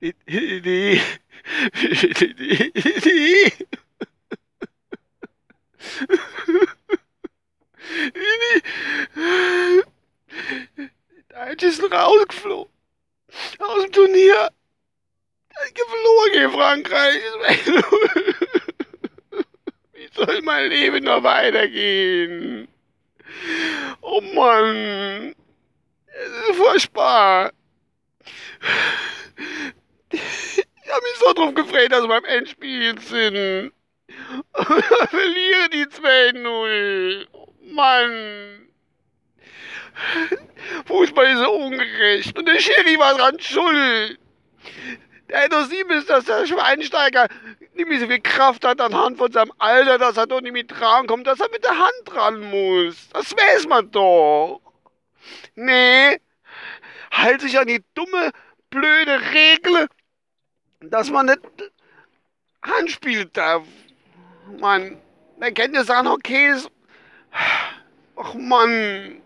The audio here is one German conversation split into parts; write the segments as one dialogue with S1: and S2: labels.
S1: Die, die. Deutsch ist rausgeflogen. Aus dem Turnier. Geflogen in Frankreich. Wie soll mein Leben noch weitergehen? Oh Mann. Es ist furchtbar. So drauf gefreut, dass wir beim Endspiel sind. Verliere die 2-0. Mann. Fußball ist so ungerecht. Und der Schiri war dran schuld. Der hätte doch sehen müssen, dass der Schweinsteiger nicht mehr so viel Kraft hat anhand von seinem Alter, dass er doch nicht mit dran kommt, dass er mit der Hand dran muss. Das weiß man doch. Nee. Halt sich an die dumme, blöde Regel, dass man nicht anspielen darf. Mann, der kennt ja sagen, okay, ist. Ach Mann.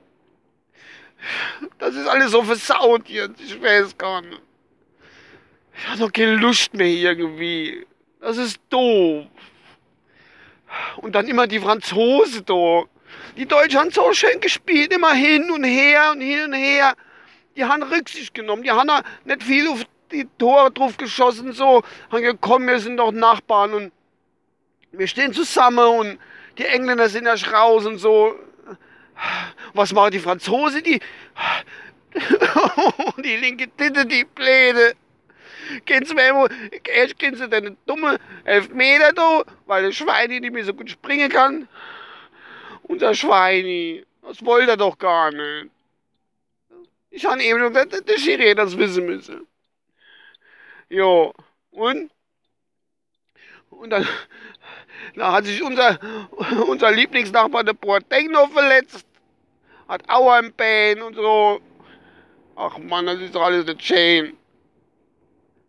S1: Das ist alles so versaut jetzt. Ich weiß gar nicht. Ich habe doch keine Lust mehr irgendwie. Das ist doof. Und dann immer die Franzosen da. Die Deutschen haben so schön gespielt, immer hin und her und hin und her. Die haben Rücksicht genommen. Die haben nicht viel auf die Tore drauf geschossen, so. Haben gekommen, wir sind doch Nachbarn und wir stehen zusammen und die Engländer sind ja raus und so. Was machen die Franzosen? Die, die linke Titte, die Pläne. Gehen sie mir erst gehen sie den dumme Elfmeter da, weil der Schweini nicht mehr so gut springen kann. Unser Schweini, das wollte er doch gar nicht. Ich habe eben der, der Schiri das wissen müssen. Jo, und? Und dann, da hat sich unser, unser Lieblingsnachbar, der Boateng, noch verletzt. Hat Aua im Bein und so. Ach man, das ist doch alles eine Chain.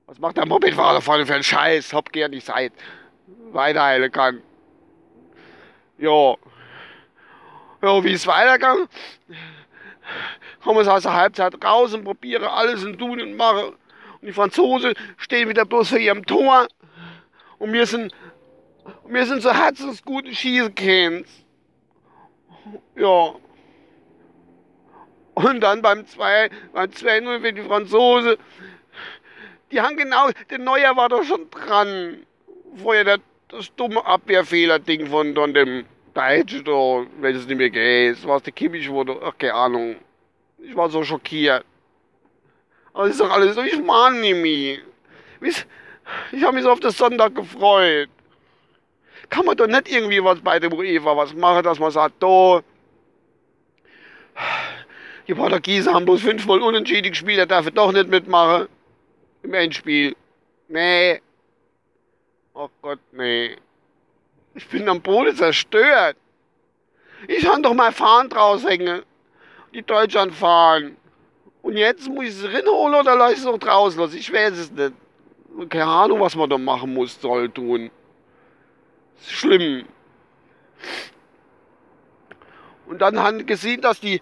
S1: Was macht der Mopedfahrer vorne für einen Scheiß? Hopp, geh an die Seite. Weiterheilen kann. Jo. Jo, wie ist weitergegangen? Kommen wir aus der Halbzeit raus und probiere alles und tun und machen. Und die Franzosen stehen wieder bloß vor ihrem Tor. Und wir sind, wir sind so herzensgute Schießkens. Ja. Und dann beim 2, beim 2-0 für die Franzosen die haben genau, der Neuer war doch schon dran. Vorher der, das dumme Abwehrfehler-Ding von, von dem Deutsch wenn es nicht mehr geht. Was der Kimmich wurde, ach, keine Ahnung. Ich war so schockiert. Aber ist doch alles so, ich mahne mehr. Ich habe mich so auf den Sonntag gefreut. Kann man doch nicht irgendwie was bei der UEFA was machen, dass man sagt, da, die Portugiesen haben bloß fünfmal unentschieden gespielt, der darf doch nicht mitmachen im Endspiel. Nee. Oh Gott, nee. Ich bin am Boden zerstört. Ich kann doch mal Fahren draus hängen. Die Deutschland fahren. Und jetzt muss ich es rinholen oder lasse ich es noch draußen lassen? Ich weiß es nicht. Keine Ahnung, was man da machen muss, soll tun. Ist schlimm. Und dann haben gesehen, dass die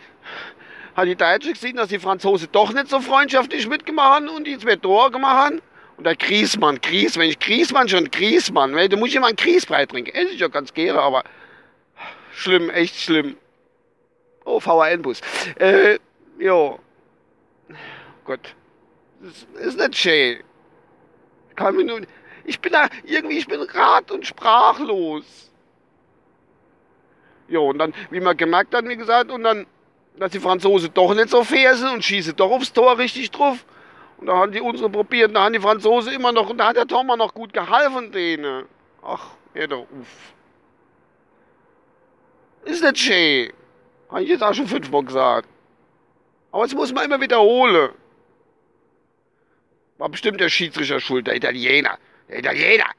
S1: hat die Deutsche gesehen, dass die Franzosen doch nicht so freundschaftlich mitgemacht haben und die zwei Tore gemacht haben. Und der Griesmann, Gries, wenn ich Griesmann schon Griesmann, weil du musst immer einen Griesbrei trinken. Esse ich ja ganz gerne, aber schlimm, echt schlimm. Oh, VHN-Bus. Äh, jo. Gott. Das ist nicht schön. Ich kann mir nur, ich bin da, irgendwie, ich bin rat und sprachlos. Jo, und dann, wie man gemerkt hat, wie gesagt, und dann dass die Franzosen doch nicht so fair sind und schießen doch aufs Tor richtig drauf. Und da haben die unsere probiert, und da haben die Franzosen immer noch, und da hat der Thomas noch gut geholfen denen. Ach, ja doch, uff. Ist nicht schön. Habe ich jetzt auch schon fünfmal gesagt. Aber es muss man immer wiederholen. War bestimmt der Schiedsrichter schuld, der Italiener. Der Italiener,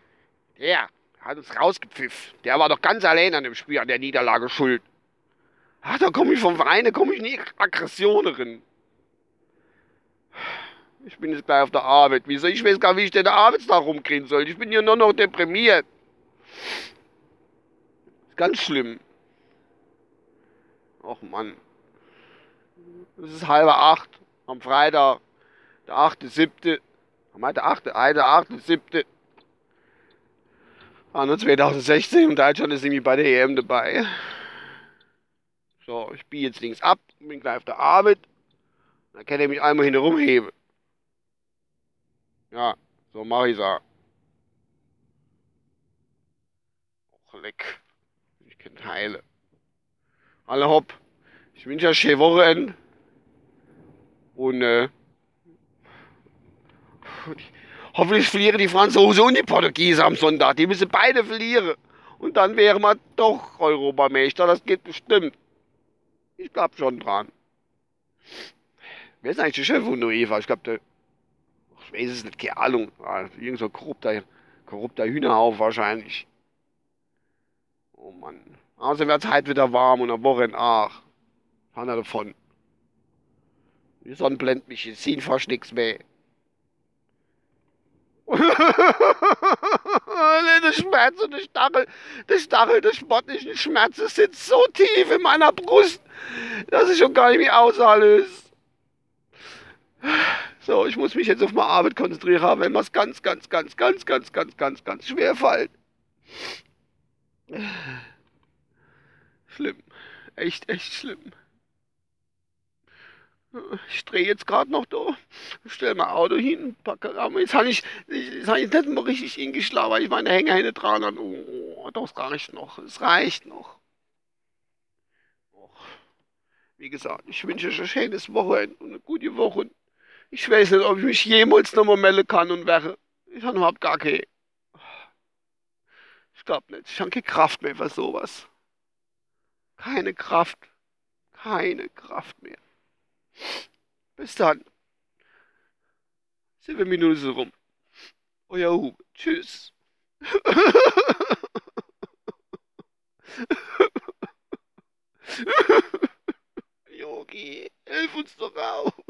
S1: der hat uns rausgepfiffen. Der war doch ganz allein an dem Spiel, an der Niederlage schuld. Ach, da komme ich vom Verein, da komme ich nicht Aggressionerin. Ich bin jetzt gleich auf der Arbeit. Wieso? Ich weiß gar nicht, wie ich den Arbeitstag rumkriegen soll. Ich bin hier nur noch deprimiert. Ist ganz schlimm. Och Mann. Es ist halber acht am Freitag, der achte, siebte. Am 8., 1., 8., 7. Anno 2016 und Deutschland ist irgendwie bei der EM dabei. So, ich biege jetzt links ab, bin gleich auf der Arbeit. Dann kann er mich einmal hinten rumheben. Ja, so mache ich auch. Och, leck. Ich kann heile. Alle hopp. Ich wünsche euch schöne Wochenende. Und, äh, hoffentlich verlieren die Franzosen und die Portugiesen am Sonntag. Die müssen beide verlieren. Und dann wären wir doch Europameister. Das geht bestimmt. Ich glaub schon dran. Wer ist eigentlich der Chef von UEFA? Ich glaube, der. Ich weiß es nicht, keine Ahnung. Ah, irgend so korrupter, korrupter Hühnerhaufen wahrscheinlich. Oh Mann. Außerdem wird es heute wieder warm und am Wochenende. Fahren wir davon. Die Sonne blendet mich, ich sehe fast nichts mehr. der Schmerz und der Stachel, der Stachel des spottischen Schmerzes sitzt so tief in meiner Brust, dass ich schon gar nicht mehr aushalte. So, ich muss mich jetzt auf meine Arbeit konzentrieren, wenn was ganz, ganz, ganz, ganz, ganz, ganz, ganz, ganz schwer fällt. Schlimm. Echt, echt schlimm. Ich drehe jetzt gerade noch da, stell mein Auto hin, packe aber jetzt habe ich, jetzt hab ich nicht mal richtig hingeschlagen, weil ich meine Hänger hinten dran habe. Oh, das reicht noch, es reicht noch. Och. Wie gesagt, ich wünsche euch ein schönes Wochenende und eine gute Woche. Ich weiß nicht, ob ich mich jemals noch mal melden kann und wäre. Ich habe überhaupt gar keine. Ich glaube nicht. Ich habe keine Kraft mehr für sowas. Keine Kraft. Keine Kraft mehr. Bis dann. Sieben Minuten rum. Euer Hube. Tschüss. Yogi, hilf uns doch auch.